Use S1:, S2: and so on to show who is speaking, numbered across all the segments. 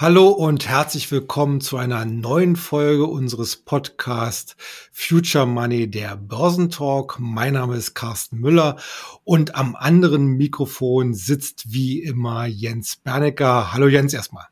S1: Hallo und herzlich willkommen zu einer neuen Folge unseres Podcasts Future Money, der Börsentalk. Mein Name ist Carsten Müller und am anderen Mikrofon sitzt wie immer Jens Bernecker. Hallo Jens erstmal.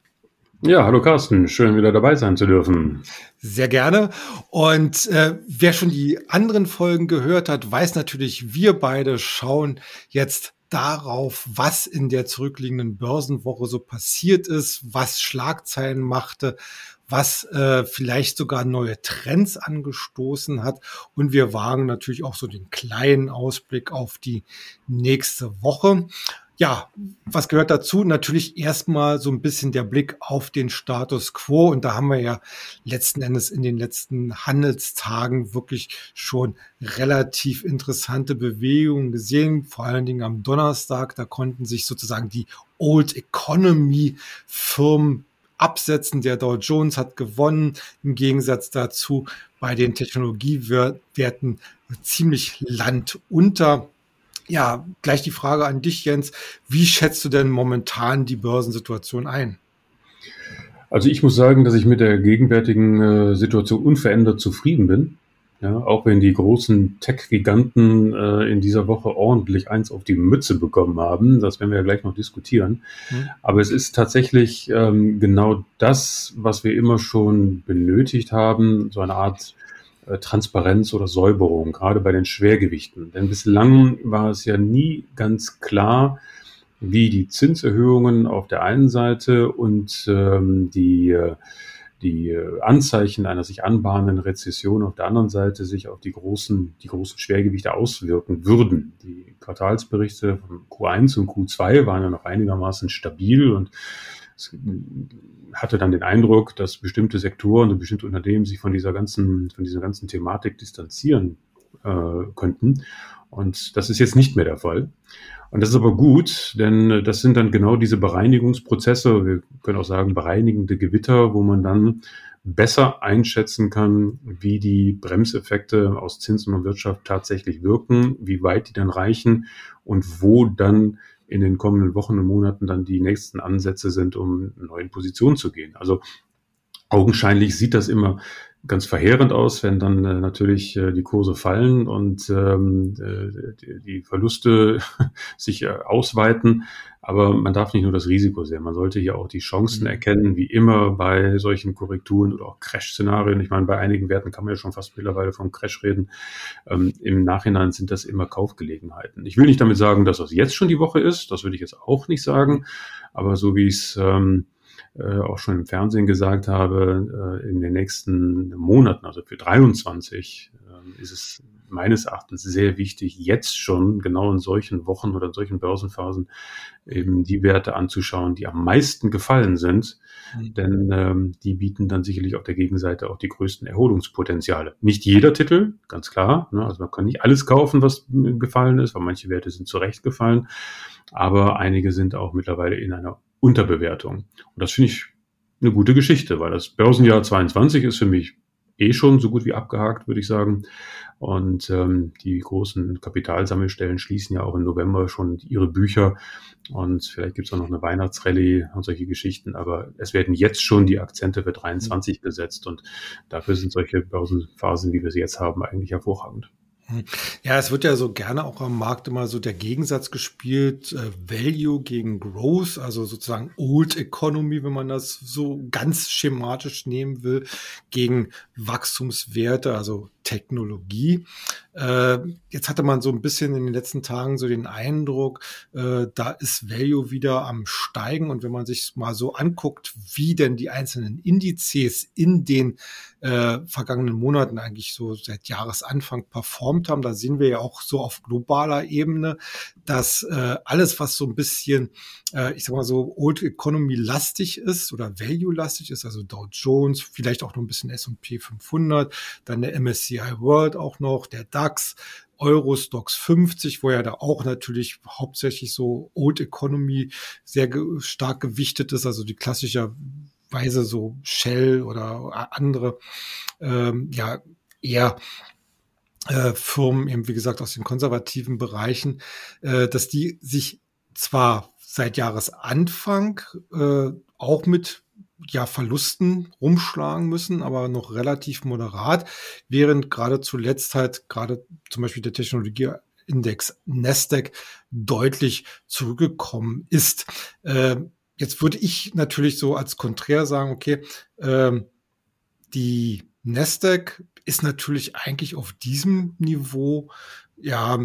S2: Ja, hallo Carsten, schön wieder dabei sein zu dürfen.
S1: Sehr gerne. Und äh, wer schon die anderen Folgen gehört hat, weiß natürlich, wir beide schauen jetzt darauf, was in der zurückliegenden Börsenwoche so passiert ist, was Schlagzeilen machte, was äh, vielleicht sogar neue Trends angestoßen hat. Und wir wagen natürlich auch so den kleinen Ausblick auf die nächste Woche. Ja, was gehört dazu? Natürlich erstmal so ein bisschen der Blick auf den Status quo. Und da haben wir ja letzten Endes in den letzten Handelstagen wirklich schon relativ interessante Bewegungen gesehen. Vor allen Dingen am Donnerstag, da konnten sich sozusagen die Old Economy Firmen absetzen. Der Dow Jones hat gewonnen. Im Gegensatz dazu bei den Technologiewerten ziemlich landunter. Ja, gleich die Frage an dich, Jens. Wie schätzt du denn momentan die Börsensituation ein?
S2: Also ich muss sagen, dass ich mit der gegenwärtigen äh, Situation unverändert zufrieden bin. Ja, auch wenn die großen Tech-Giganten äh, in dieser Woche ordentlich eins auf die Mütze bekommen haben, das werden wir ja gleich noch diskutieren. Mhm. Aber es ist tatsächlich ähm, genau das, was wir immer schon benötigt haben, so eine Art Transparenz oder Säuberung, gerade bei den Schwergewichten. Denn bislang war es ja nie ganz klar, wie die Zinserhöhungen auf der einen Seite und ähm, die, äh, die Anzeichen einer sich anbahnenden Rezession auf der anderen Seite sich auf die großen, die großen Schwergewichte auswirken würden. Die Quartalsberichte von Q1 und Q2 waren ja noch einigermaßen stabil und hatte dann den Eindruck, dass bestimmte Sektoren und bestimmte Unternehmen sich von dieser ganzen, von dieser ganzen Thematik distanzieren äh, könnten. Und das ist jetzt nicht mehr der Fall. Und das ist aber gut, denn das sind dann genau diese Bereinigungsprozesse, wir können auch sagen bereinigende Gewitter, wo man dann besser einschätzen kann, wie die Bremseffekte aus Zinsen und Wirtschaft tatsächlich wirken, wie weit die dann reichen und wo dann in den kommenden Wochen und Monaten dann die nächsten Ansätze sind, um in neuen Positionen zu gehen. Also augenscheinlich sieht das immer ganz verheerend aus, wenn dann äh, natürlich äh, die Kurse fallen und ähm, äh, die, die Verluste sich äh, ausweiten. Aber man darf nicht nur das Risiko sehen, man sollte hier auch die Chancen mhm. erkennen, wie immer bei solchen Korrekturen oder auch Crash-Szenarien. Ich meine, bei einigen Werten kann man ja schon fast mittlerweile vom Crash reden. Ähm, Im Nachhinein sind das immer Kaufgelegenheiten. Ich will nicht damit sagen, dass das jetzt schon die Woche ist, das würde ich jetzt auch nicht sagen, aber so wie es ähm, äh, auch schon im Fernsehen gesagt habe, äh, in den nächsten Monaten, also für 23, äh, ist es meines Erachtens sehr wichtig, jetzt schon genau in solchen Wochen oder in solchen Börsenphasen eben die Werte anzuschauen, die am meisten gefallen sind. Mhm. Denn ähm, die bieten dann sicherlich auf der Gegenseite auch die größten Erholungspotenziale. Nicht jeder Titel, ganz klar. Ne? Also man kann nicht alles kaufen, was gefallen ist, weil manche Werte sind zurecht gefallen. Aber einige sind auch mittlerweile in einer Unterbewertung. Und das finde ich eine gute Geschichte, weil das Börsenjahr 22 ist für mich eh schon so gut wie abgehakt, würde ich sagen. Und ähm, die großen Kapitalsammelstellen schließen ja auch im November schon ihre Bücher. Und vielleicht gibt es auch noch eine Weihnachtsrallye und solche Geschichten. Aber es werden jetzt schon die Akzente für 23 gesetzt. Und dafür sind solche Börsenphasen, wie wir sie jetzt haben, eigentlich hervorragend.
S1: Hm. Ja, es wird ja so gerne auch am Markt immer so der Gegensatz gespielt, äh, Value gegen Growth, also sozusagen Old Economy, wenn man das so ganz schematisch nehmen will, gegen Wachstumswerte, also Technologie. Äh, jetzt hatte man so ein bisschen in den letzten Tagen so den Eindruck, äh, da ist Value wieder am Steigen. Und wenn man sich mal so anguckt, wie denn die einzelnen Indizes in den äh, vergangenen Monaten eigentlich so seit Jahresanfang performt haben, da sehen wir ja auch so auf globaler Ebene, dass äh, alles, was so ein bisschen, äh, ich sag mal so, Old Economy lastig ist oder Value lastig ist, also Dow Jones, vielleicht auch noch ein bisschen S&P 500, dann der MSCI World auch noch, der DAX, Eurostox 50, wo ja da auch natürlich hauptsächlich so Old Economy sehr ge stark gewichtet ist, also die klassischerweise so Shell oder andere, ähm, ja, eher äh, Firmen, eben wie gesagt aus den konservativen Bereichen, äh, dass die sich zwar seit Jahresanfang äh, auch mit ja, Verlusten rumschlagen müssen, aber noch relativ moderat, während gerade zuletzt halt gerade zum Beispiel der Technologieindex Nasdaq deutlich zurückgekommen ist. Äh, jetzt würde ich natürlich so als Konträr sagen, okay, äh, die Nasdaq ist natürlich eigentlich auf diesem Niveau ja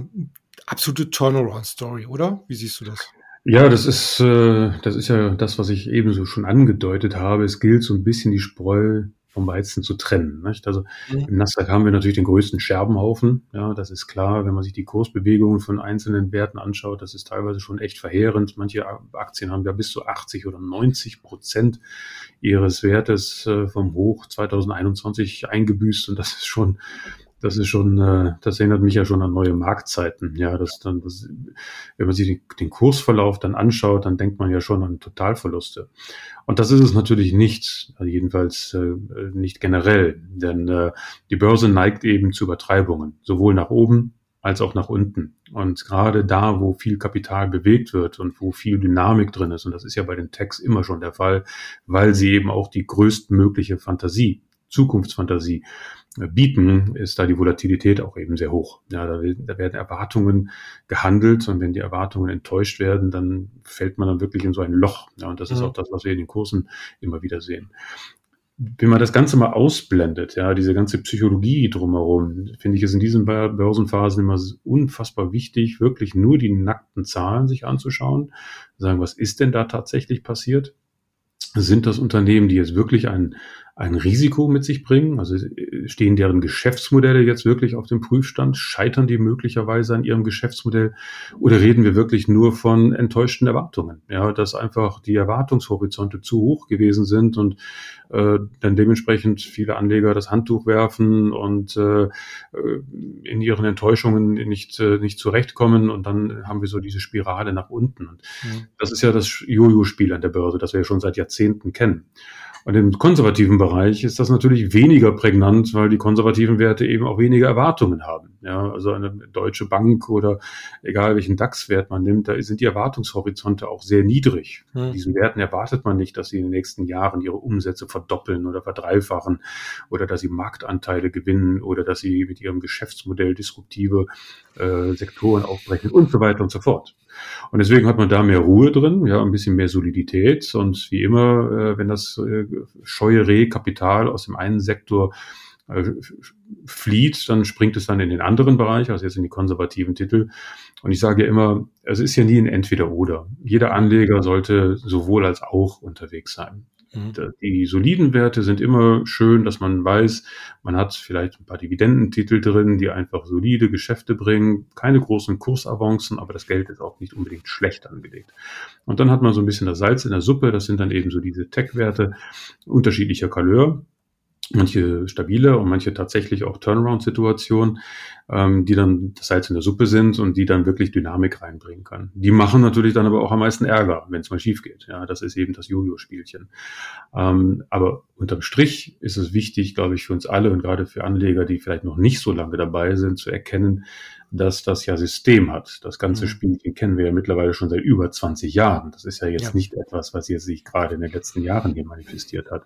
S1: absolute Turnaround-Story, oder? Wie siehst du das?
S2: Ja, das ist, äh, das ist ja das, was ich ebenso schon angedeutet habe. Es gilt so ein bisschen die Spreu vom Weizen zu trennen. Nicht? Also mhm. im Nasdaq haben wir natürlich den größten Scherbenhaufen. Ja, das ist klar, wenn man sich die Kursbewegungen von einzelnen Werten anschaut, das ist teilweise schon echt verheerend. Manche Aktien haben ja bis zu 80 oder 90 Prozent ihres Wertes äh, vom Hoch 2021 eingebüßt und das ist schon das ist schon, äh, das erinnert mich ja schon an neue Marktzeiten. Ja, das dann, das, wenn man sich den, den Kursverlauf dann anschaut, dann denkt man ja schon an Totalverluste. Und das ist es natürlich nicht, also jedenfalls äh, nicht generell, denn äh, die Börse neigt eben zu Übertreibungen, sowohl nach oben als auch nach unten. Und gerade da, wo viel Kapital bewegt wird und wo viel Dynamik drin ist, und das ist ja bei den Techs immer schon der Fall, weil sie eben auch die größtmögliche Fantasie, Zukunftsfantasie bieten, ist da die Volatilität auch eben sehr hoch. Ja, da, da, werden Erwartungen gehandelt und wenn die Erwartungen enttäuscht werden, dann fällt man dann wirklich in so ein Loch. Ja, und das ist auch das, was wir in den Kursen immer wieder sehen. Wenn man das Ganze mal ausblendet, ja, diese ganze Psychologie drumherum, finde ich es in diesen Börsenphasen immer unfassbar wichtig, wirklich nur die nackten Zahlen sich anzuschauen, sagen, was ist denn da tatsächlich passiert? Sind das Unternehmen, die jetzt wirklich ein, ein Risiko mit sich bringen? Also stehen deren Geschäftsmodelle jetzt wirklich auf dem Prüfstand? Scheitern die möglicherweise an ihrem Geschäftsmodell? Oder reden wir wirklich nur von enttäuschten Erwartungen? Ja, dass einfach die Erwartungshorizonte zu hoch gewesen sind und äh, dann dementsprechend viele Anleger das Handtuch werfen und äh, in ihren Enttäuschungen nicht, äh, nicht zurechtkommen und dann haben wir so diese Spirale nach unten. Und mhm. das ist ja das Jojo-Spiel an der Börse, das wir ja schon seit Jahrzehnten kennen. Und im konservativen Bereich ist das natürlich weniger prägnant, weil die konservativen Werte eben auch weniger Erwartungen haben. Ja, also eine deutsche Bank oder egal welchen DAX-Wert man nimmt, da sind die Erwartungshorizonte auch sehr niedrig. Hm. Diesen Werten erwartet man nicht, dass sie in den nächsten Jahren ihre Umsätze verdoppeln oder verdreifachen oder dass sie Marktanteile gewinnen oder dass sie mit ihrem Geschäftsmodell disruptive äh, Sektoren aufbrechen und so weiter und so fort. Und deswegen hat man da mehr Ruhe drin, ja, ein bisschen mehr Solidität. Und wie immer, äh, wenn das äh, scheue Rehkapital aus dem einen Sektor äh, flieht, dann springt es dann in den anderen Bereich, also jetzt in die konservativen Titel. Und ich sage ja immer, es ist ja nie ein Entweder-Oder. Jeder Anleger sollte sowohl als auch unterwegs sein. Mhm. Die soliden Werte sind immer schön, dass man weiß, man hat vielleicht ein paar Dividendentitel drin, die einfach solide Geschäfte bringen, keine großen Kursavancen, aber das Geld ist auch nicht unbedingt schlecht angelegt. Und dann hat man so ein bisschen das Salz in der Suppe, das sind dann eben so diese Tech-Werte unterschiedlicher Couleur manche stabile und manche tatsächlich auch Turnaround-Situationen, ähm, die dann das Salz in der Suppe sind und die dann wirklich Dynamik reinbringen kann. Die machen natürlich dann aber auch am meisten Ärger, wenn es mal schief geht. Ja, das ist eben das Jojo-Spielchen. Ähm, aber unterm Strich ist es wichtig, glaube ich, für uns alle und gerade für Anleger, die vielleicht noch nicht so lange dabei sind, zu erkennen, dass das ja System hat. Das ganze mhm. Spielchen kennen wir ja mittlerweile schon seit über 20 Jahren. Das ist ja jetzt ja. nicht etwas, was jetzt sich gerade in den letzten Jahren hier manifestiert hat.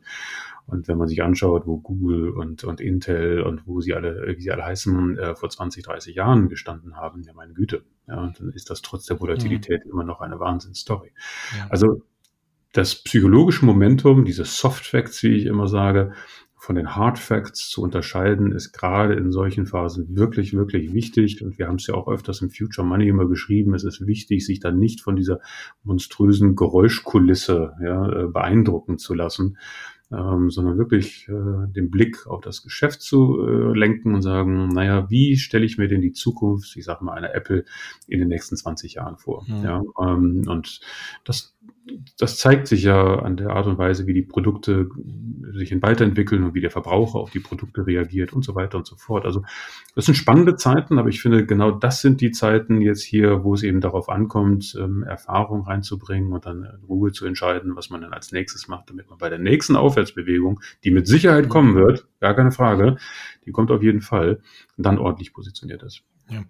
S2: Und wenn man sich anschaut, wo Google und, und Intel und wo sie alle, wie sie alle heißen, äh, vor 20, 30 Jahren gestanden haben, ja meine Güte, ja, dann ist das trotz der Volatilität mhm. immer noch eine Wahnsinnsstory. Ja. Also das psychologische Momentum, diese Soft Facts, wie ich immer sage, von den Hard Facts zu unterscheiden, ist gerade in solchen Phasen wirklich, wirklich wichtig. Und wir haben es ja auch öfters im Future Money immer geschrieben. Es ist wichtig, sich dann nicht von dieser monströsen Geräuschkulisse ja, äh, beeindrucken zu lassen, ähm, sondern wirklich äh, den Blick auf das Geschäft zu äh, lenken und sagen, naja, wie stelle ich mir denn die Zukunft, ich sage mal, einer Apple in den nächsten 20 Jahren vor? Mhm. Ja, ähm, und das das zeigt sich ja an der Art und Weise, wie die Produkte sich weiterentwickeln und wie der Verbraucher auf die Produkte reagiert und so weiter und so fort. Also das sind spannende Zeiten, aber ich finde, genau das sind die Zeiten jetzt hier, wo es eben darauf ankommt, ähm, Erfahrung reinzubringen und dann in Ruhe zu entscheiden, was man dann als nächstes macht, damit man bei der nächsten Aufwärtsbewegung, die mit Sicherheit kommen wird, gar keine Frage, die kommt auf jeden Fall, dann ordentlich positioniert ist.
S1: Ja.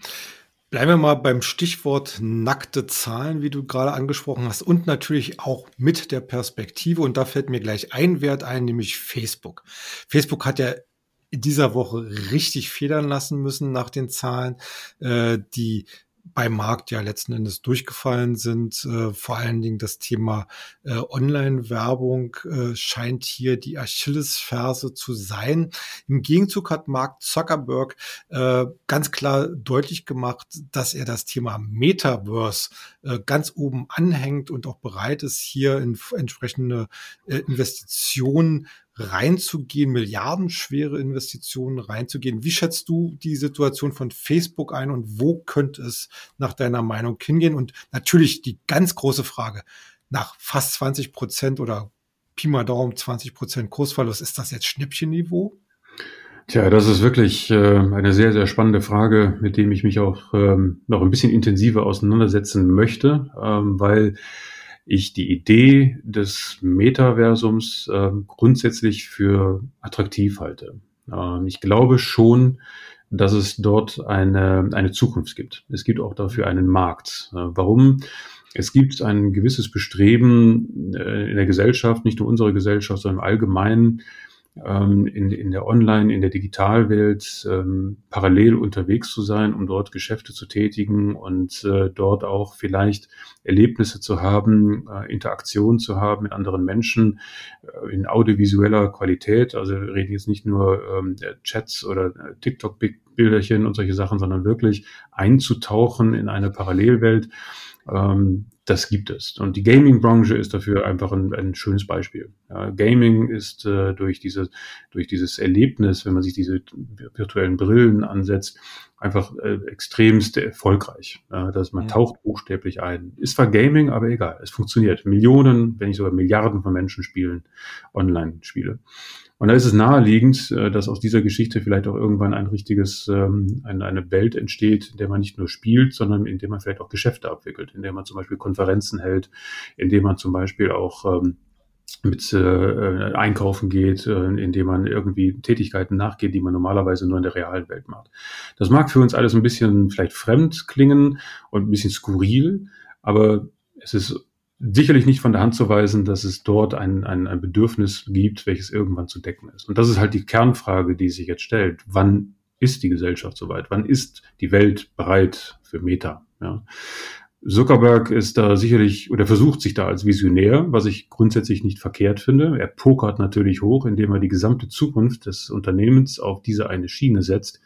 S1: Bleiben wir mal beim Stichwort nackte Zahlen, wie du gerade angesprochen hast, und natürlich auch mit der Perspektive. Und da fällt mir gleich ein Wert ein, nämlich Facebook. Facebook hat ja in dieser Woche richtig federn lassen müssen nach den Zahlen. Äh, die beim Markt ja letzten Endes durchgefallen sind. Äh, vor allen Dingen das Thema äh, Online-Werbung äh, scheint hier die Achillesferse zu sein. Im Gegenzug hat Mark Zuckerberg ganz klar deutlich gemacht, dass er das Thema Metaverse ganz oben anhängt und auch bereit ist, hier in entsprechende äh, Investitionen reinzugehen, milliardenschwere Investitionen reinzugehen. Wie schätzt du die Situation von Facebook ein und wo könnte es nach deiner Meinung hingehen? Und natürlich die ganz große Frage, nach fast 20 Prozent oder Pi mal Daumen 20 Prozent Kursverlust, ist das jetzt Schnippchenniveau?
S2: Tja, das ist wirklich äh, eine sehr, sehr spannende Frage, mit dem ich mich auch ähm, noch ein bisschen intensiver auseinandersetzen möchte, ähm, weil ich die Idee des Metaversums grundsätzlich für attraktiv halte. Ähm, ich glaube schon, dass es dort eine, eine Zukunft gibt. Es gibt auch dafür einen Markt. Äh, warum? Es gibt ein gewisses Bestreben äh, in der Gesellschaft, nicht nur unserer Gesellschaft, sondern im Allgemeinen, ähm, in, in der Online, in der Digitalwelt ähm, parallel unterwegs zu sein, um dort Geschäfte zu tätigen und äh, dort auch vielleicht Erlebnisse zu haben, äh, Interaktion zu haben mit anderen Menschen äh, in audiovisueller Qualität. Also wir reden jetzt nicht nur ähm, Chats oder äh, TikTok-Bilderchen und solche Sachen, sondern wirklich einzutauchen in eine Parallelwelt. Ähm, das gibt es. Und die Gaming-Branche ist dafür einfach ein, ein schönes Beispiel. Ja, Gaming ist äh, durch, diese, durch dieses Erlebnis, wenn man sich diese virtuellen Brillen ansetzt, einfach äh, extremst erfolgreich. Ja, dass man ja. taucht buchstäblich ein. Ist zwar Gaming, aber egal. Es funktioniert. Millionen, wenn nicht sogar Milliarden von Menschen spielen Online-Spiele. Und da ist es naheliegend, äh, dass aus dieser Geschichte vielleicht auch irgendwann ein richtiges, ähm, eine, eine Welt entsteht, in der man nicht nur spielt, sondern in der man vielleicht auch Geschäfte abwickelt, in der man zum Beispiel Konferenzen hält, in der man zum Beispiel auch ähm, mit äh, einkaufen geht, äh, indem man irgendwie Tätigkeiten nachgeht, die man normalerweise nur in der realen Welt macht. Das mag für uns alles ein bisschen vielleicht fremd klingen und ein bisschen skurril, aber es ist sicherlich nicht von der Hand zu weisen, dass es dort ein, ein, ein Bedürfnis gibt, welches irgendwann zu decken ist. Und das ist halt die Kernfrage, die sich jetzt stellt. Wann ist die Gesellschaft soweit? Wann ist die Welt bereit für Meta? Ja. Zuckerberg ist da sicherlich oder versucht sich da als Visionär, was ich grundsätzlich nicht verkehrt finde. Er pokert natürlich hoch, indem er die gesamte Zukunft des Unternehmens auf diese eine Schiene setzt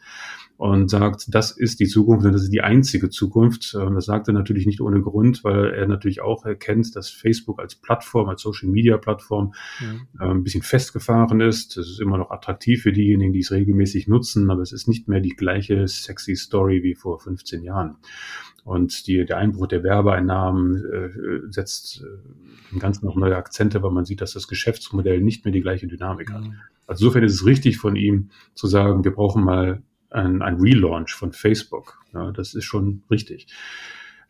S2: und sagt, das ist die Zukunft und das ist die einzige Zukunft. Das sagt er natürlich nicht ohne Grund, weil er natürlich auch erkennt, dass Facebook als Plattform, als Social Media Plattform ja. äh, ein bisschen festgefahren ist. Es ist immer noch attraktiv für diejenigen, die es regelmäßig nutzen, aber es ist nicht mehr die gleiche sexy Story wie vor 15 Jahren. Und die, der Einbruch der Werbeeinnahmen äh, setzt äh, im Ganzen noch neue Akzente, weil man sieht, dass das Geschäftsmodell nicht mehr die gleiche Dynamik hat. Also insofern ist es richtig von ihm zu sagen, wir brauchen mal ein, ein Relaunch von Facebook. Ja, das ist schon richtig.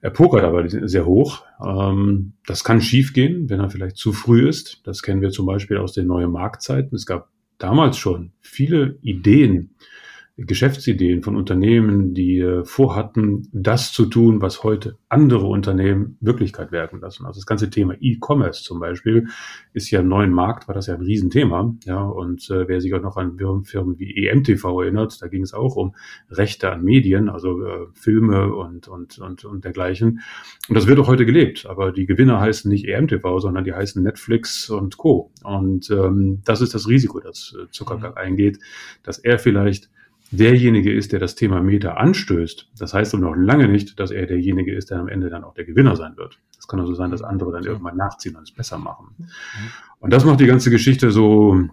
S2: Er pokert aber sehr hoch. Ähm, das kann schiefgehen, wenn er vielleicht zu früh ist. Das kennen wir zum Beispiel aus den neuen Marktzeiten. Es gab damals schon viele Ideen, Geschäftsideen von Unternehmen, die äh, vorhatten, das zu tun, was heute andere Unternehmen Wirklichkeit werden lassen. Also das ganze Thema E-Commerce zum Beispiel ist ja im neuen Markt, war das ja ein Riesenthema. Ja, und äh, wer sich auch noch an Firmen wie EMTV erinnert, da ging es auch um Rechte an Medien, also äh, Filme und, und, und, und dergleichen. Und das wird auch heute gelebt. Aber die Gewinner heißen nicht EMTV, sondern die heißen Netflix und Co. Und ähm, das ist das Risiko, das äh, Zuckerberg mhm. eingeht, dass er vielleicht derjenige ist, der das Thema Meta anstößt, das heißt aber noch lange nicht, dass er derjenige ist, der am Ende dann auch der Gewinner sein wird. Es kann also sein, dass andere dann irgendwann nachziehen und es besser machen. Und das macht die ganze Geschichte so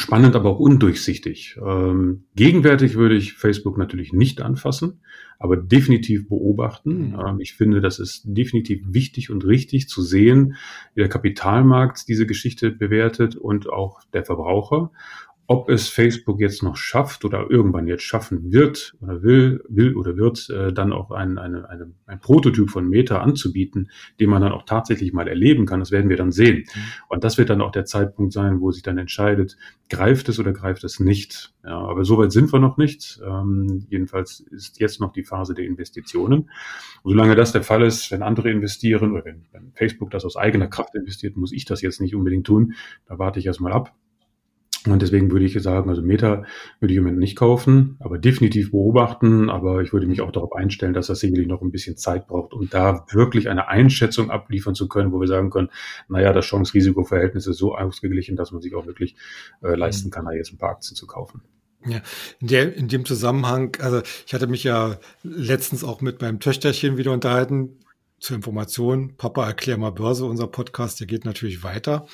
S2: spannend, aber auch undurchsichtig. Ähm, gegenwärtig würde ich Facebook natürlich nicht anfassen, aber definitiv beobachten. Mhm. Ähm, ich finde, das ist definitiv wichtig und richtig zu sehen, wie der Kapitalmarkt diese Geschichte bewertet und auch der Verbraucher ob es Facebook jetzt noch schafft oder irgendwann jetzt schaffen wird oder will, will oder wird, äh, dann auch ein, eine, eine, ein Prototyp von Meta anzubieten, den man dann auch tatsächlich mal erleben kann, das werden wir dann sehen. Mhm. Und das wird dann auch der Zeitpunkt sein, wo sich dann entscheidet, greift es oder greift es nicht. Ja, aber soweit sind wir noch nicht. Ähm, jedenfalls ist jetzt noch die Phase der Investitionen. Und solange das der Fall ist, wenn andere investieren oder wenn, wenn Facebook das aus eigener Kraft investiert, muss ich das jetzt nicht unbedingt tun. Da warte ich erstmal ab. Und deswegen würde ich sagen, also Meta würde ich im Moment nicht kaufen, aber definitiv beobachten. Aber ich würde mich auch darauf einstellen, dass das sicherlich noch ein bisschen Zeit braucht, um da wirklich eine Einschätzung abliefern zu können, wo wir sagen können, naja, das Chance-Risiko-Verhältnis ist so ausgeglichen, dass man sich auch wirklich äh, leisten kann, da jetzt ein paar Aktien zu kaufen.
S1: Ja, in, der, in dem Zusammenhang, also ich hatte mich ja letztens auch mit meinem Töchterchen wieder unterhalten, zur Information, Papa, erklär mal Börse, unser Podcast, der geht natürlich weiter.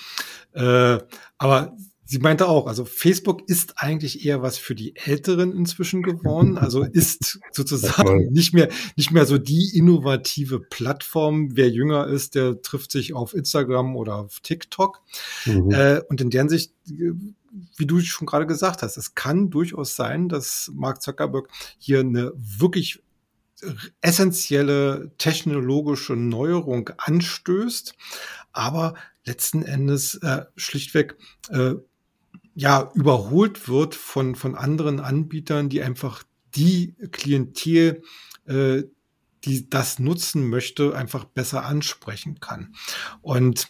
S1: Äh, aber Sie meinte auch, also Facebook ist eigentlich eher was für die Älteren inzwischen geworden, also ist sozusagen nicht mehr, nicht mehr so die innovative Plattform. Wer jünger ist, der trifft sich auf Instagram oder auf TikTok. Mhm. Äh, und in deren Sicht, wie du schon gerade gesagt hast, es kann durchaus sein, dass Mark Zuckerberg hier eine wirklich essentielle technologische Neuerung anstößt, aber letzten Endes äh, schlichtweg äh, ja überholt wird von, von anderen Anbietern, die einfach die Klientel, äh, die das nutzen möchte, einfach besser ansprechen kann. Und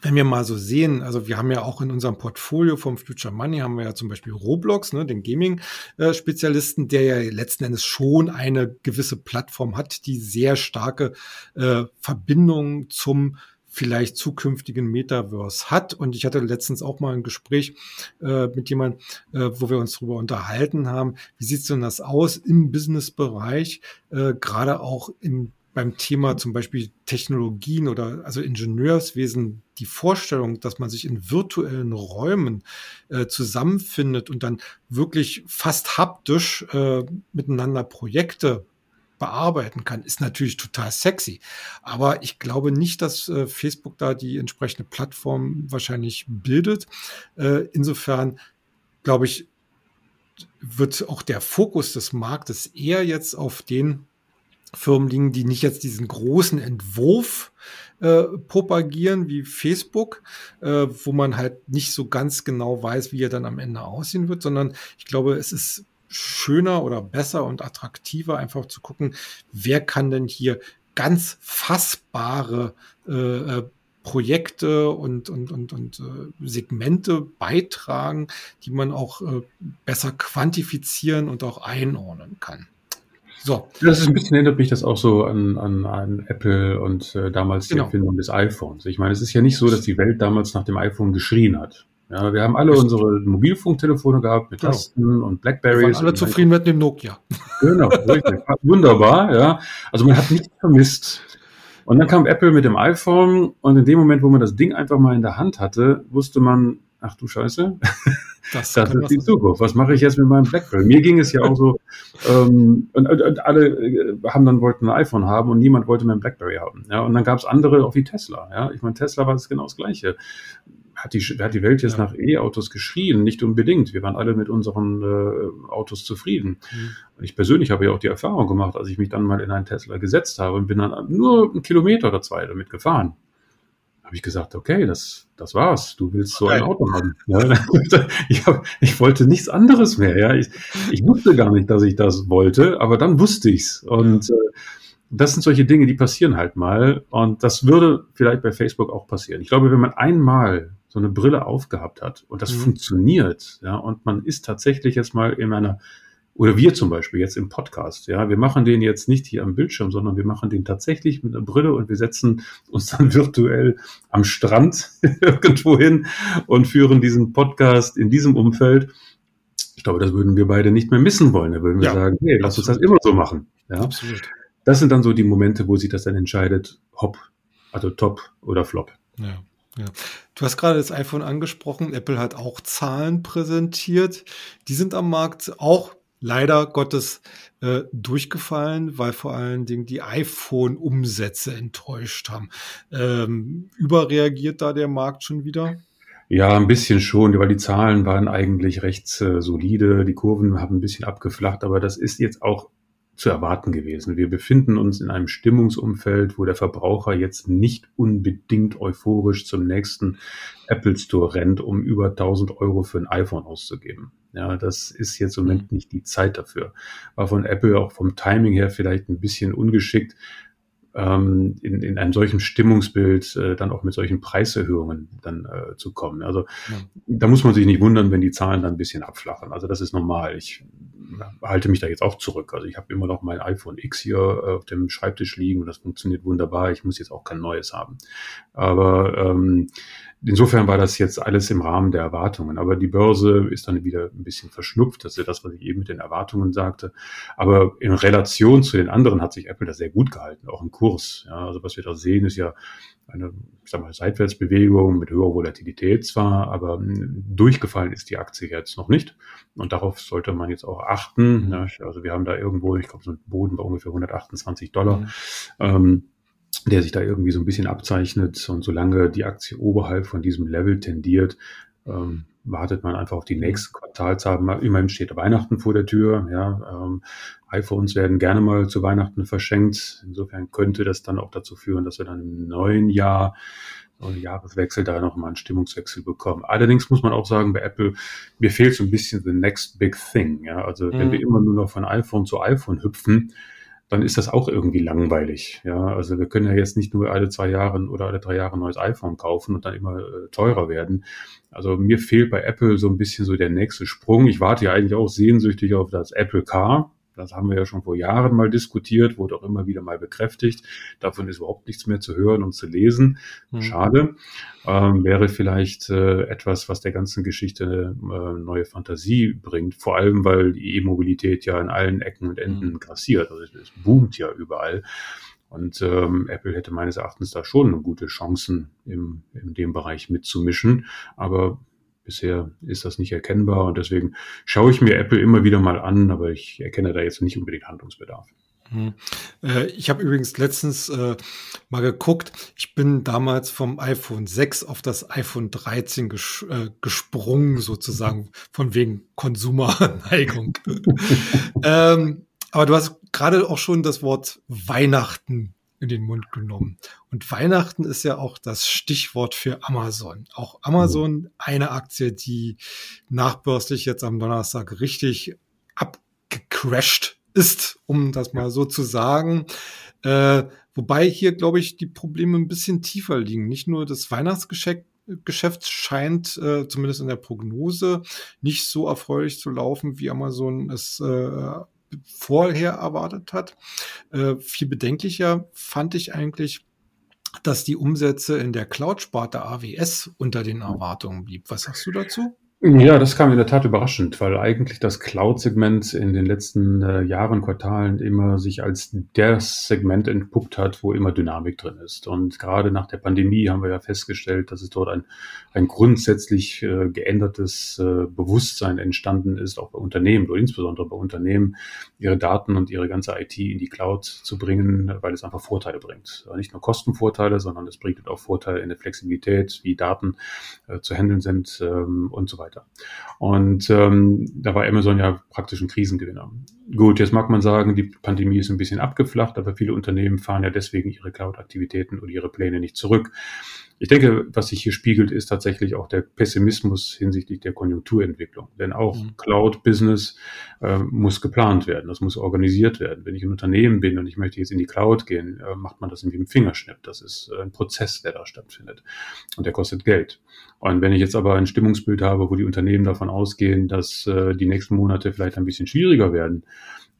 S1: wenn wir mal so sehen, also wir haben ja auch in unserem Portfolio vom Future Money haben wir ja zum Beispiel Roblox, ne, den Gaming-Spezialisten, der ja letzten Endes schon eine gewisse Plattform hat, die sehr starke äh, Verbindungen zum vielleicht zukünftigen Metaverse hat. Und ich hatte letztens auch mal ein Gespräch äh, mit jemandem, äh, wo wir uns darüber unterhalten haben, wie sieht denn das aus im Businessbereich, äh, gerade auch im beim Thema zum Beispiel Technologien oder also Ingenieurswesen die Vorstellung, dass man sich in virtuellen Räumen äh, zusammenfindet und dann wirklich fast haptisch äh, miteinander Projekte bearbeiten kann, ist natürlich total sexy. Aber ich glaube nicht, dass äh, Facebook da die entsprechende Plattform wahrscheinlich bildet. Äh, insofern glaube ich, wird auch der Fokus des Marktes eher jetzt auf den Firmen liegen, die nicht jetzt diesen großen Entwurf äh, propagieren wie Facebook, äh, wo man halt nicht so ganz genau weiß, wie er dann am Ende aussehen wird, sondern ich glaube, es ist schöner oder besser und attraktiver, einfach zu gucken, wer kann denn hier ganz fassbare äh, äh, Projekte und, und, und, und äh, Segmente beitragen, die man auch äh, besser quantifizieren und auch einordnen kann.
S2: So. Das ist ein bisschen erinnert mich das auch so an, an, an Apple und äh, damals genau. die Erfindung des iPhones. Ich meine, es ist ja nicht so, dass die Welt damals nach dem iPhone geschrien hat. Ja, wir haben alle Richtig. unsere Mobilfunktelefone gehabt mit genau. Tasten und Blackberries. Wir
S1: waren alle zufrieden mit dem Nokia.
S2: Genau, richtig. Wunderbar, ja. Also man hat nichts vermisst. Und dann kam Apple mit dem iPhone und in dem Moment, wo man das Ding einfach mal in der Hand hatte, wusste man, ach du Scheiße, das, das ist die Zukunft. Was mache ich jetzt mit meinem Blackberry? Mir ging es ja auch so, ähm, und, und, alle äh, haben dann wollten ein iPhone haben und niemand wollte mehr ein Blackberry haben. Ja, und dann gab es andere, auch wie Tesla. Ja, ich meine, Tesla war das genau das Gleiche hat die, hat die Welt jetzt ja. nach E-Autos geschrien? Nicht unbedingt. Wir waren alle mit unseren äh, Autos zufrieden. Mhm. Ich persönlich habe ja auch die Erfahrung gemacht, als ich mich dann mal in einen Tesla gesetzt habe und bin dann nur einen Kilometer oder zwei damit gefahren. Habe ich gesagt, okay, das, das war's. Du willst so ein Auto haben. Ja, ich, hab, ich wollte nichts anderes mehr. Ja. Ich, ich wusste gar nicht, dass ich das wollte, aber dann wusste ich's. Und äh, das sind solche Dinge, die passieren halt mal. Und das würde vielleicht bei Facebook auch passieren. Ich glaube, wenn man einmal so eine Brille aufgehabt hat und das mhm. funktioniert, ja, und man ist tatsächlich jetzt mal in einer, oder wir zum Beispiel jetzt im Podcast, ja, wir machen den jetzt nicht hier am Bildschirm, sondern wir machen den tatsächlich mit einer Brille und wir setzen uns dann virtuell am Strand irgendwo hin und führen diesen Podcast in diesem Umfeld. Ich glaube, das würden wir beide nicht mehr missen wollen. Da würden wir ja, sagen, hey, lass absolut. uns das immer so machen. Ja? Absolut. Das sind dann so die Momente, wo sich das dann entscheidet, hopp, also top oder flop.
S1: Ja. Ja. Du hast gerade das iPhone angesprochen. Apple hat auch Zahlen präsentiert. Die sind am Markt auch leider Gottes äh, durchgefallen, weil vor allen Dingen die iPhone-Umsätze enttäuscht haben. Ähm, überreagiert da der Markt schon wieder?
S2: Ja, ein bisschen schon, weil die Zahlen waren eigentlich recht äh, solide. Die Kurven haben ein bisschen abgeflacht, aber das ist jetzt auch zu erwarten gewesen. Wir befinden uns in einem Stimmungsumfeld, wo der Verbraucher jetzt nicht unbedingt euphorisch zum nächsten Apple Store rennt, um über 1000 Euro für ein iPhone auszugeben. Ja, das ist jetzt im Moment nicht die Zeit dafür. War von Apple auch vom Timing her vielleicht ein bisschen ungeschickt, ähm, in, in einem solchen Stimmungsbild äh, dann auch mit solchen Preiserhöhungen dann äh, zu kommen. Also ja. da muss man sich nicht wundern, wenn die Zahlen dann ein bisschen abflachen. Also das ist normal. Ich halte mich da jetzt auch zurück. Also ich habe immer noch mein iPhone X hier äh, auf dem Schreibtisch liegen und das funktioniert wunderbar. Ich muss jetzt auch kein neues haben. Aber ähm, insofern war das jetzt alles im Rahmen der Erwartungen. Aber die Börse ist dann wieder ein bisschen verschnupft. Das ist das, was ich eben mit den Erwartungen sagte. Aber in Relation zu den anderen hat sich Apple da sehr gut gehalten, auch im Kurs. Ja, also was wir da sehen, ist ja eine, ich sag mal, Seitwärtsbewegung mit höherer Volatilität zwar, aber hm, durchgefallen ist die Aktie jetzt noch nicht. Und darauf sollte man jetzt auch achten. Mhm. Also wir haben da irgendwo, ich glaube, so einen Boden bei ungefähr 128 Dollar. Mhm. Ähm, der sich da irgendwie so ein bisschen abzeichnet. Und solange die Aktie oberhalb von diesem Level tendiert, ähm, wartet man einfach auf die nächsten Quartalzahlen. Immerhin steht Weihnachten vor der Tür. Ja, ähm, iPhones werden gerne mal zu Weihnachten verschenkt. Insofern könnte das dann auch dazu führen, dass wir dann im neuen Jahr und Jahreswechsel da nochmal einen Stimmungswechsel bekommen. Allerdings muss man auch sagen, bei Apple, mir fehlt so ein bisschen the next big thing. Ja, also mhm. wenn wir immer nur noch von iPhone zu iPhone hüpfen, dann ist das auch irgendwie langweilig. Ja, also wir können ja jetzt nicht nur alle zwei Jahre oder alle drei Jahre ein neues iPhone kaufen und dann immer äh, teurer werden. Also mir fehlt bei Apple so ein bisschen so der nächste Sprung. Ich warte ja eigentlich auch sehnsüchtig auf das Apple Car. Das haben wir ja schon vor Jahren mal diskutiert, wurde auch immer wieder mal bekräftigt. Davon ist überhaupt nichts mehr zu hören und zu lesen. Mhm. Schade. Ähm, wäre vielleicht äh, etwas, was der ganzen Geschichte äh, neue Fantasie bringt. Vor allem, weil die E-Mobilität ja in allen Ecken und Enden mhm. grassiert. Also es boomt ja überall. Und ähm, Apple hätte meines Erachtens da schon gute Chancen, im, in dem Bereich mitzumischen. Aber Bisher ist das nicht erkennbar und deswegen schaue ich mir Apple immer wieder mal an, aber ich erkenne da jetzt nicht unbedingt Handlungsbedarf.
S1: Hm. Äh, ich habe übrigens letztens äh, mal geguckt. Ich bin damals vom iPhone 6 auf das iPhone 13 ges äh, gesprungen, sozusagen, von wegen Konsumerneigung. ähm, aber du hast gerade auch schon das Wort Weihnachten in den Mund genommen. Und Weihnachten ist ja auch das Stichwort für Amazon. Auch Amazon, eine Aktie, die nachbörslich jetzt am Donnerstag richtig abgecrashed ist, um das mal so zu sagen. Äh, wobei hier, glaube ich, die Probleme ein bisschen tiefer liegen. Nicht nur das Weihnachtsgeschäft Geschäft scheint äh, zumindest in der Prognose nicht so erfreulich zu laufen, wie Amazon es äh, vorher erwartet hat. Äh, viel bedenklicher fand ich eigentlich, dass die Umsätze in der Cloud-Sparte AWS unter den Erwartungen blieb. Was sagst du dazu?
S2: Ja, das kam in der Tat überraschend, weil eigentlich das Cloud-Segment in den letzten äh, Jahren, Quartalen immer sich als der Segment entpuppt hat, wo immer Dynamik drin ist. Und gerade nach der Pandemie haben wir ja festgestellt, dass es dort ein, ein grundsätzlich äh, geändertes äh, Bewusstsein entstanden ist, auch bei Unternehmen, oder insbesondere bei Unternehmen, ihre Daten und ihre ganze IT in die Cloud zu bringen, weil es einfach Vorteile bringt. Nicht nur Kostenvorteile, sondern es bringt auch Vorteile in der Flexibilität, wie Daten äh, zu handeln sind ähm, und so weiter weiter. Und ähm, da war Amazon ja praktisch ein Krisengewinner. Gut, jetzt mag man sagen, die Pandemie ist ein bisschen abgeflacht, aber viele Unternehmen fahren ja deswegen ihre Cloud-Aktivitäten oder ihre Pläne nicht zurück. Ich denke, was sich hier spiegelt, ist tatsächlich auch der Pessimismus hinsichtlich der Konjunkturentwicklung. Denn auch mhm. Cloud-Business äh, muss geplant werden, das muss organisiert werden. Wenn ich ein Unternehmen bin und ich möchte jetzt in die Cloud gehen, äh, macht man das irgendwie im Fingerschnipp. Das ist äh, ein Prozess, der da stattfindet. Und der kostet Geld. Und wenn ich jetzt aber ein Stimmungsbild habe, wo die Unternehmen davon ausgehen, dass äh, die nächsten Monate vielleicht ein bisschen schwieriger werden,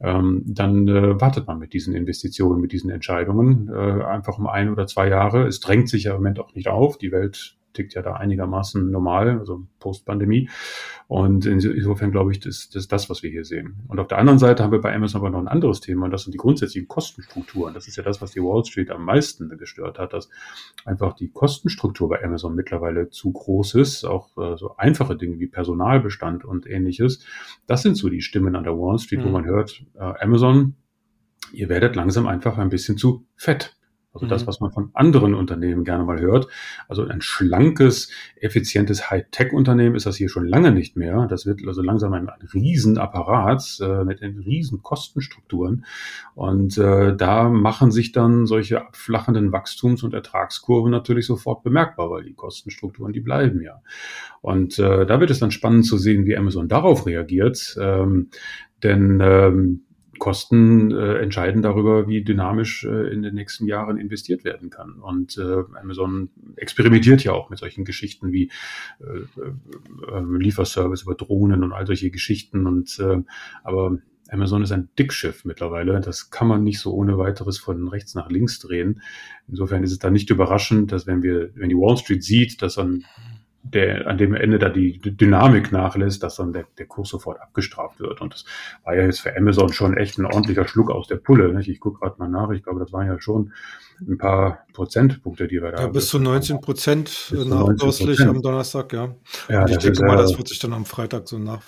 S2: ähm, dann äh, wartet man mit diesen Investitionen, mit diesen Entscheidungen äh, einfach um ein oder zwei Jahre. Es drängt sich ja im Moment auch nicht auf. Die Welt tickt ja da einigermaßen normal, also Post-Pandemie. Und insofern glaube ich, das, das ist das, was wir hier sehen. Und auf der anderen Seite haben wir bei Amazon aber noch ein anderes Thema, und das sind die grundsätzlichen Kostenstrukturen. Das ist ja das, was die Wall Street am meisten gestört hat, dass einfach die Kostenstruktur bei Amazon mittlerweile zu groß ist. Auch äh, so einfache Dinge wie Personalbestand und ähnliches. Das sind so die Stimmen an der Wall Street, mhm. wo man hört, äh, Amazon, ihr werdet langsam einfach ein bisschen zu fett Also das, mhm. was man von anderen Unternehmen gerne mal hört. Also ein schlankes, effizientes Hightech-Unternehmen ist das hier schon lange nicht mehr. Das wird also langsam ein, ein Riesenapparat äh, mit den riesen Kostenstrukturen. Und äh, da machen sich dann solche abflachenden Wachstums- und Ertragskurven natürlich sofort bemerkbar, weil die Kostenstrukturen, die bleiben ja. Und äh, da wird es dann spannend zu sehen, wie Amazon darauf reagiert. Ähm, denn ähm, Kosten äh, entscheiden darüber, wie dynamisch äh, in den nächsten Jahren investiert werden kann. Und äh, Amazon experimentiert ja auch mit solchen Geschichten wie äh, äh, Lieferservice über Drohnen und all solche Geschichten. Und äh, aber Amazon ist ein Dickschiff mittlerweile. Das kann man nicht so ohne weiteres von rechts nach links drehen. Insofern ist es dann nicht überraschend, dass wenn wir, wenn die Wall Street sieht, dass dann der, an dem Ende da die Dynamik nachlässt, dass dann der, der Kurs sofort abgestraft wird. Und das war ja jetzt für Amazon schon echt ein ordentlicher Schluck aus der Pulle. Nicht? Ich gucke gerade mal nach, ich glaube, das waren ja schon ein paar Prozentpunkte, die wir da
S1: haben. Ja, bis zu 19 Prozent nachbörslich am Donnerstag, ja. ja ich denke mal, das wird sich dann am Freitag so nach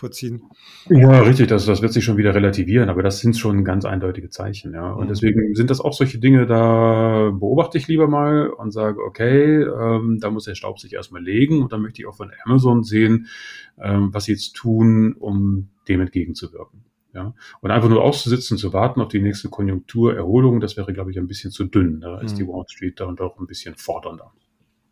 S1: vorziehen.
S2: Ja, richtig, das, das wird sich schon wieder relativieren, aber das sind schon ganz eindeutige Zeichen, ja. Und mhm. deswegen sind das auch solche Dinge, da beobachte ich lieber mal und sage, okay, ähm, da muss der Staub sich erstmal legen und dann möchte ich auch von Amazon sehen, ähm, was sie jetzt tun, um dem entgegenzuwirken. Ja, und einfach nur auszusitzen, zu warten auf die nächste Konjunkturerholung, das wäre, glaube ich, ein bisschen zu dünn. Da ist mhm. die Wall Street dann doch ein bisschen fordernder.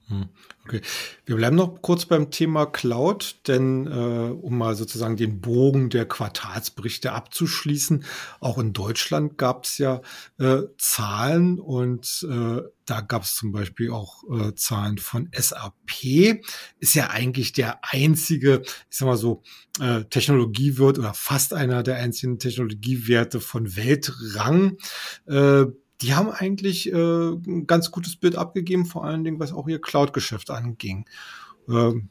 S1: Hm, okay. Wir bleiben noch kurz beim Thema Cloud, denn äh, um mal sozusagen den Bogen der Quartalsberichte abzuschließen, auch in Deutschland gab es ja äh, Zahlen und äh, da gab es zum Beispiel auch äh, Zahlen von SAP. Ist ja eigentlich der einzige, ich sag mal so, äh, Technologiewirt oder fast einer der einzigen Technologiewerte von Weltrang. Äh, die haben eigentlich äh, ein ganz gutes Bild abgegeben, vor allen Dingen, was auch ihr Cloud-Geschäft anging. Ähm,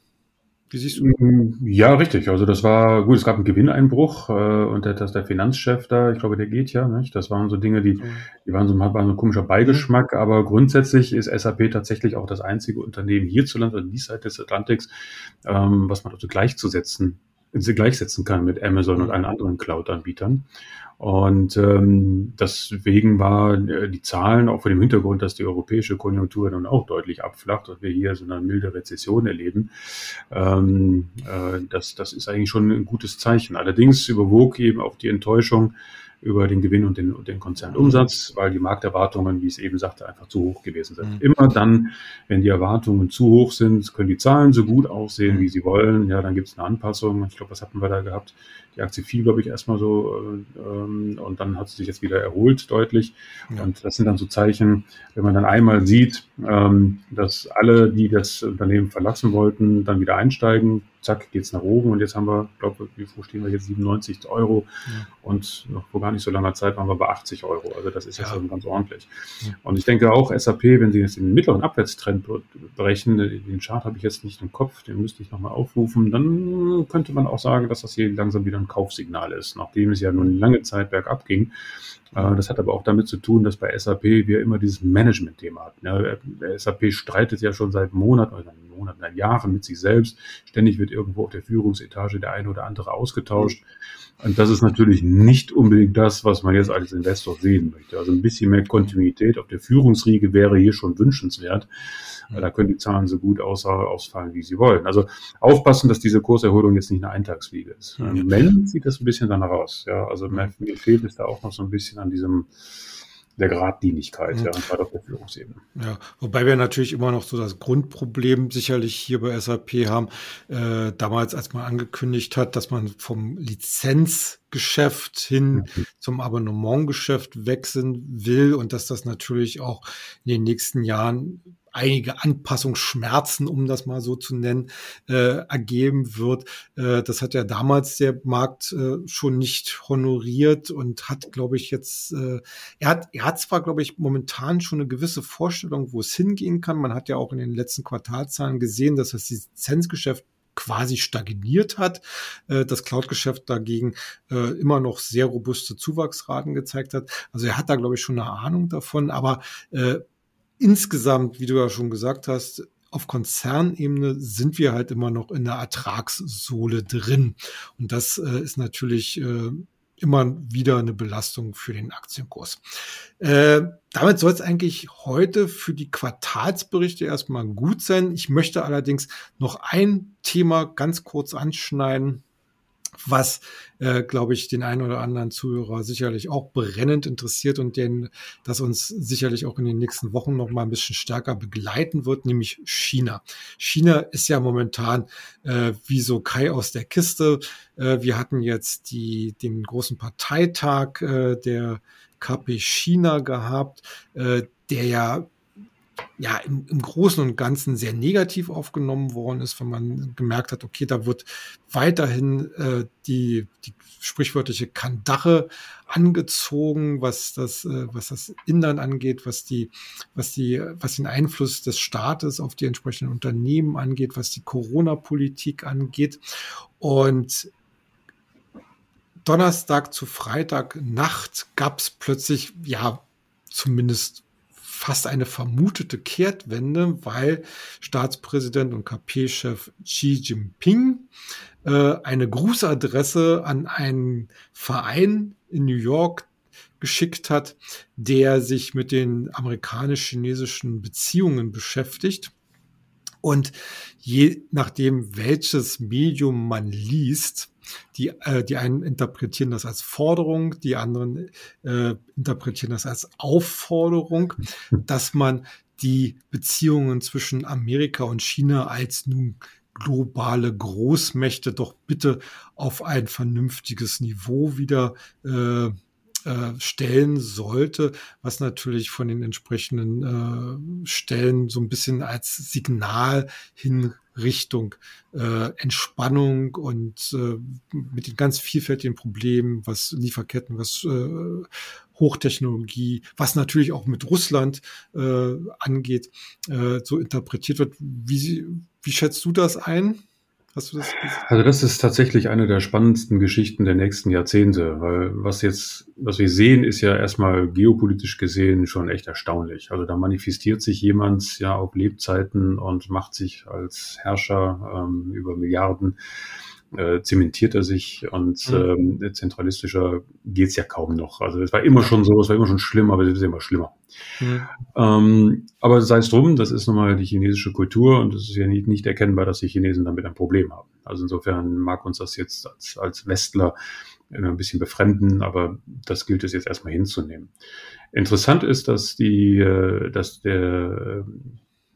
S2: wie siehst du? Mm, ja, richtig. Also das war gut. Es gab einen Gewinneinbruch äh, und der, das der Finanzchef da, ich glaube, der geht ja. Nicht? Das waren so Dinge, die, die waren so, waren so ein komischer Beigeschmack. Mhm. Aber grundsätzlich ist SAP tatsächlich auch das einzige Unternehmen hierzulande, an die Seite des Atlantiks, ähm, was man also gleichzusetzen gleichsetzen kann mit Amazon und mhm. allen anderen Cloud-Anbietern. Und ähm, deswegen war äh, die Zahlen auch vor dem Hintergrund, dass die europäische Konjunktur nun auch deutlich abflacht und wir hier so eine milde Rezession erleben. Ähm, äh, das, das ist eigentlich schon ein gutes Zeichen. Allerdings überwog eben auch die Enttäuschung, über den Gewinn und den, und den Konzernumsatz, weil die Markterwartungen, wie ich es eben sagte, einfach zu hoch gewesen sind. Mhm. Immer dann, wenn die Erwartungen zu hoch sind, können die Zahlen so gut aussehen, mhm. wie sie wollen. Ja, dann gibt es eine Anpassung. Ich glaube, was hatten wir da gehabt? Die Aktie fiel, glaube ich, erstmal so äh, ähm, und dann hat sie sich jetzt wieder erholt deutlich. Ja. Und das sind dann so Zeichen, wenn man dann einmal sieht, ähm, dass alle, die das Unternehmen verlassen wollten, dann wieder einsteigen, zack, geht's nach oben und jetzt haben wir, glaube ich, wo stehen wir jetzt, 97 Euro ja. und noch vor gar nicht so langer Zeit waren wir bei 80 Euro. Also das ist jetzt ja. ganz ordentlich. Ja. Und ich denke auch SAP, wenn sie jetzt den mittleren Abwärtstrend brechen, den Chart habe ich jetzt nicht im Kopf, den müsste ich nochmal aufrufen, dann könnte man auch sagen, dass das hier langsam wieder ein Kaufsignal ist, nachdem es ja nun lange Zeit bergab ging. Äh, das hat aber auch damit zu tun, dass bei SAP wir immer dieses Management-Thema hatten. Ja, SAP streitet ja schon seit Monaten, oder Monaten, seit Jahren mit sich selbst. Ständig wird irgendwo auf der Führungsetage der eine oder andere ausgetauscht. Und das ist natürlich nicht unbedingt das, was man jetzt als Investor sehen möchte. Also ein bisschen mehr Kontinuität auf der Führungsriege wäre hier schon wünschenswert. Weil da können die Zahlen so gut ausfallen, wie sie wollen. Also aufpassen, dass diese Kurserholung jetzt nicht eine Eintagsfliege ist. Im Moment sieht das ein bisschen danach aus. Ja, also mir fehlt es da auch noch so ein bisschen an diesem der Gradlinigkeit, mhm. ja, gerade auf der Führungsebene.
S1: Ja, wobei wir natürlich immer noch so das Grundproblem sicherlich hier bei SAP haben. Äh, damals, als man angekündigt hat, dass man vom Lizenzgeschäft hin mhm. zum Abonnementgeschäft wechseln will und dass das natürlich auch in den nächsten Jahren einige Anpassungsschmerzen, um das mal so zu nennen, äh, ergeben wird. Äh, das hat ja damals der Markt äh, schon nicht honoriert und hat, glaube ich, jetzt, äh, er hat, er hat zwar, glaube ich, momentan schon eine gewisse Vorstellung, wo es hingehen kann. Man hat ja auch in den letzten Quartalzahlen gesehen, dass das Lizenzgeschäft quasi stagniert hat, äh, das Cloud-Geschäft dagegen äh, immer noch sehr robuste Zuwachsraten gezeigt hat. Also er hat da, glaube ich, schon eine Ahnung davon, aber äh, insgesamt, wie du ja schon gesagt hast, auf Konzernebene sind wir halt immer noch in der Ertragssohle drin. Und das äh, ist natürlich äh, immer wieder eine Belastung für den Aktienkurs. Äh, damit soll es eigentlich heute für die Quartalsberichte erstmal gut sein. Ich möchte allerdings noch ein Thema ganz kurz anschneiden, was, äh, glaube ich, den einen oder anderen Zuhörer sicherlich auch brennend interessiert und den, das uns sicherlich auch in den nächsten Wochen noch mal ein bisschen stärker begleiten wird, nämlich China. China ist ja momentan äh, wie so Kai aus der Kiste. Äh, wir hatten jetzt die, den großen Parteitag äh, der KP China gehabt, äh, der ja ja im, im Großen und Ganzen sehr negativ aufgenommen worden ist, wenn man gemerkt hat, okay, da wird weiterhin äh, die, die sprichwörtliche Kandache angezogen, was das, äh, was das Inland angeht, was die, was die, was den Einfluss des Staates auf die entsprechenden Unternehmen angeht, was die Corona-Politik angeht. Und Donnerstag zu Freitag Nacht gab es plötzlich, ja, zumindest fast eine vermutete Kehrtwende, weil Staatspräsident und KP-Chef Xi Jinping äh, eine Grußadresse an einen Verein in New York geschickt hat, der sich mit den amerikanisch-chinesischen Beziehungen beschäftigt. Und je nachdem, welches Medium man liest, die, äh, die einen interpretieren das als Forderung, die anderen äh, interpretieren das als Aufforderung, dass man die Beziehungen zwischen Amerika und China als nun globale Großmächte doch bitte auf ein vernünftiges Niveau wieder äh, äh, stellen sollte, was natürlich von den entsprechenden äh, Stellen so ein bisschen als Signal hin Richtung äh, Entspannung und äh, mit den ganz vielfältigen Problemen, was Lieferketten, was äh, Hochtechnologie, was natürlich auch mit Russland äh, angeht, äh, so interpretiert wird. Wie, wie schätzt du das ein?
S2: Hast du das Also das ist tatsächlich eine der spannendsten Geschichten der nächsten Jahrzehnte, weil was jetzt, was wir sehen, ist ja erstmal geopolitisch gesehen schon echt erstaunlich. Also da manifestiert sich jemand ja auf Lebzeiten und macht sich als Herrscher ähm, über Milliarden äh, zementiert er sich und mhm. ähm, zentralistischer geht's ja kaum noch. Also es war immer schon so, es war immer schon schlimm, aber es ist immer schlimmer. Mhm. Ähm, aber sei es drum, das ist nun mal die chinesische Kultur und es ist ja nicht, nicht erkennbar, dass die Chinesen damit ein Problem haben. Also insofern mag uns das jetzt als, als Westler immer ein bisschen befremden, aber das gilt es jetzt erstmal hinzunehmen. Interessant ist, dass die, äh, dass der,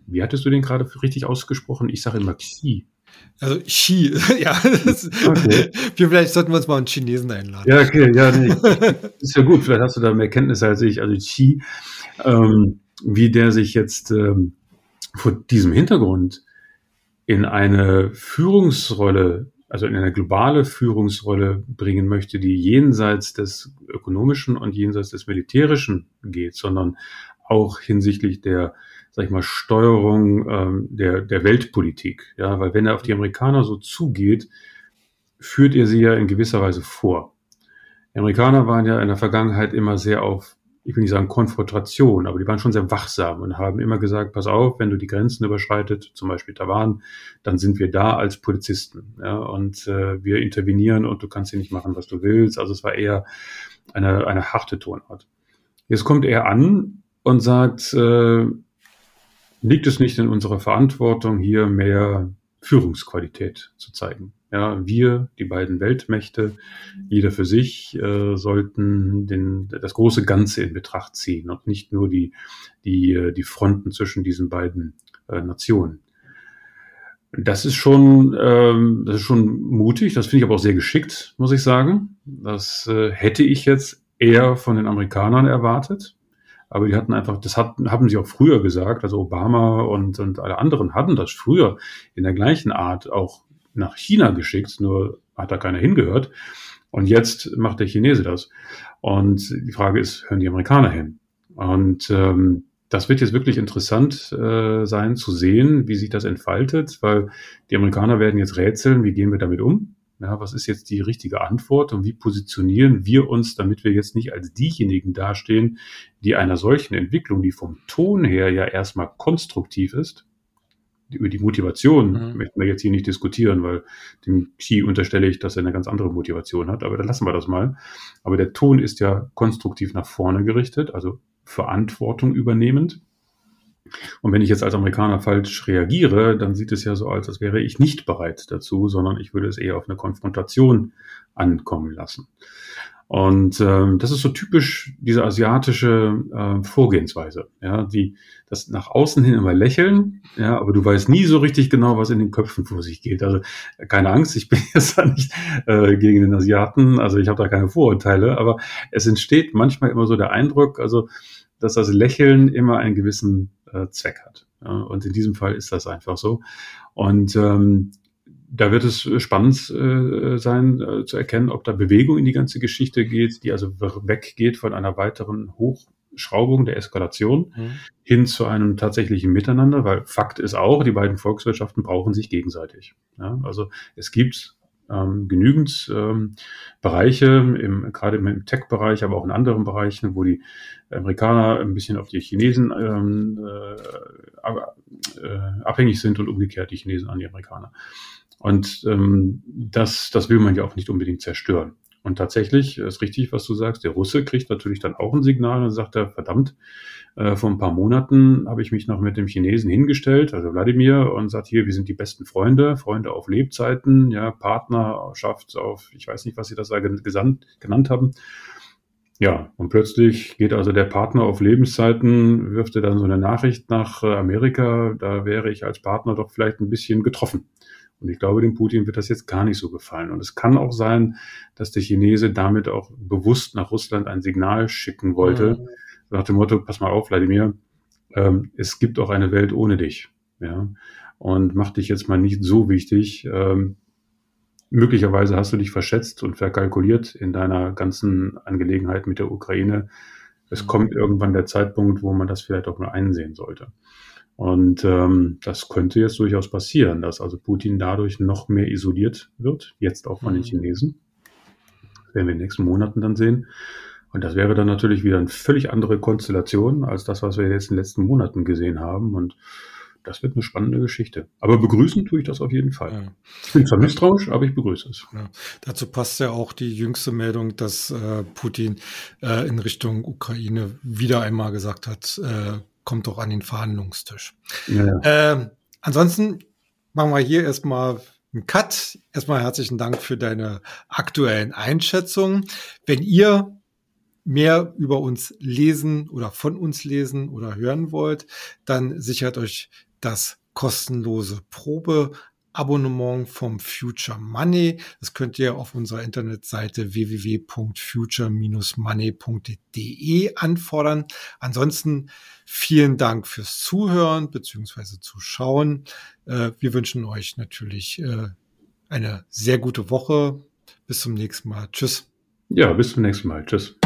S2: wie hattest du den gerade richtig ausgesprochen? Ich sage immer Xi.
S1: Also Xi, ja. okay. Vielleicht sollten wir uns mal einen Chinesen einladen.
S2: Ja, okay, ja, nee. Ist ja gut, vielleicht hast du da mehr Kenntnisse als ich. Also Xi, ähm, wie der sich jetzt ähm, vor diesem Hintergrund in eine Führungsrolle, also in eine globale Führungsrolle bringen möchte, die jenseits des ökonomischen und jenseits des militärischen geht, sondern auch hinsichtlich der sag ich mal, Steuerung ähm, der, der Weltpolitik. Ja, weil wenn er auf die Amerikaner so zugeht, führt er sie ja in gewisser Weise vor. Die Amerikaner waren ja in der Vergangenheit immer sehr auf, ich will nicht sagen Konfrontation, aber die waren schon sehr wachsam und haben immer gesagt, pass auf, wenn du die Grenzen überschreitet, zum Beispiel Taiwan, dann sind wir da als Polizisten. Ja, und äh, wir intervenieren und du kannst hier nicht machen, was du willst. Also es war eher eine, eine harte Tonart. Jetzt kommt er an und sagt, äh, liegt es nicht in unserer Verantwortung, hier mehr Führungsqualität zu zeigen. Ja, wir, die beiden Weltmächte, jeder für sich, äh, sollten den, das große Ganze in Betracht ziehen und nicht nur die, die, äh, die Fronten zwischen diesen beiden äh, Nationen. Das ist schon, ähm, das ist schon mutig. Das finde ich aber auch sehr geschickt, muss ich sagen. Das äh, hätte ich jetzt eher von den Amerikanern erwartet. Aber die hatten einfach, das hat, haben sie auch früher gesagt, also Obama und, und alle anderen hatten das früher in der gleichen Art auch nach China geschickt, nur hat da keiner hingehört. Und jetzt macht der Chinese das. Und die Frage ist, hören die Amerikaner hin? Und ähm, das wird jetzt wirklich interessant äh, sein zu sehen, wie sich das entfaltet, weil die Amerikaner werden jetzt rätseln, wie gehen wir damit um? Ja, was ist jetzt die richtige Antwort und wie positionieren wir uns, damit wir jetzt nicht als diejenigen dastehen, die einer solchen Entwicklung, die vom Ton her ja erstmal konstruktiv ist, über die Motivation mhm. möchten wir jetzt hier nicht diskutieren, weil dem Xi unterstelle ich, dass er eine ganz andere Motivation hat, aber dann lassen wir das mal. Aber der Ton ist ja konstruktiv nach vorne gerichtet, also Verantwortung übernehmend. Und wenn ich jetzt als Amerikaner falsch reagiere, dann sieht es ja so aus, als wäre ich nicht bereit dazu, sondern ich würde es eher auf eine Konfrontation ankommen lassen. Und ähm, das ist so typisch diese asiatische äh, Vorgehensweise, ja, die das nach außen hin immer lächeln, ja, aber du weißt nie so richtig genau, was in den Köpfen vor sich geht. Also keine Angst, ich bin jetzt da nicht äh, gegen den Asiaten, also ich habe da keine Vorurteile, aber es entsteht manchmal immer so der Eindruck, also dass das Lächeln immer einen gewissen äh, Zweck hat. Ja, und in diesem Fall ist das einfach so. Und ähm, da wird es spannend äh, sein äh, zu erkennen, ob da Bewegung in die ganze Geschichte geht, die also weggeht von einer weiteren Hochschraubung der Eskalation mhm. hin zu einem tatsächlichen Miteinander, weil Fakt ist auch, die beiden Volkswirtschaften brauchen sich gegenseitig. Ja, also es gibt ähm, genügend ähm, Bereiche, im, gerade im Tech-Bereich, aber auch in anderen Bereichen, wo die Amerikaner ein bisschen auf die Chinesen ähm, äh, äh, abhängig sind und umgekehrt die Chinesen an die Amerikaner. Und ähm, das, das will man ja auch nicht unbedingt zerstören. Und tatsächlich ist richtig, was du sagst. Der Russe kriegt natürlich dann auch ein Signal und sagt er, verdammt, äh, vor ein paar Monaten habe ich mich noch mit dem Chinesen hingestellt, also Wladimir, und sagt hier, wir sind die besten Freunde, Freunde auf Lebzeiten, ja, Partnerschaft auf, ich weiß nicht, was sie das da genannt haben. Ja, und plötzlich geht also der Partner auf Lebenszeiten, wirft er dann so eine Nachricht nach äh, Amerika, da wäre ich als Partner doch vielleicht ein bisschen getroffen. Und ich glaube, dem Putin wird das jetzt gar nicht so gefallen. Und es kann auch sein, dass der Chinese damit auch bewusst nach Russland ein Signal schicken wollte, mhm. nach dem Motto, pass mal auf, Wladimir, ähm, es gibt auch eine Welt ohne dich. Ja? Und mach dich jetzt mal nicht so wichtig. Ähm, möglicherweise hast du dich verschätzt und verkalkuliert in deiner ganzen Angelegenheit mit der Ukraine. Es mhm. kommt irgendwann der Zeitpunkt, wo man das vielleicht auch mal einsehen sollte. Und ähm, das könnte jetzt durchaus passieren, dass also Putin dadurch noch mehr isoliert wird, jetzt auch von mhm. den Chinesen. Das werden wir in den nächsten Monaten dann sehen. Und das wäre dann natürlich wieder eine völlig andere Konstellation als das, was wir jetzt in den letzten Monaten gesehen haben. Und das wird eine spannende Geschichte. Aber begrüßen tue ich das auf jeden Fall. Ja. Ich bin zwar misstrauisch, aber ich begrüße es.
S1: Ja. Dazu passt ja auch die jüngste Meldung, dass äh, Putin äh, in Richtung Ukraine wieder einmal gesagt hat, äh, kommt doch an den Verhandlungstisch. Ja. Äh, ansonsten machen wir hier erstmal einen Cut. Erstmal herzlichen Dank für deine aktuellen Einschätzungen. Wenn ihr mehr über uns lesen oder von uns lesen oder hören wollt, dann sichert euch das kostenlose Probe Abonnement vom Future Money. Das könnt ihr auf unserer Internetseite www.future-money.de anfordern. Ansonsten vielen Dank fürs Zuhören bzw. Zuschauen. Äh, wir wünschen euch natürlich äh, eine sehr gute Woche. Bis zum nächsten Mal. Tschüss.
S2: Ja, bis zum nächsten Mal. Tschüss.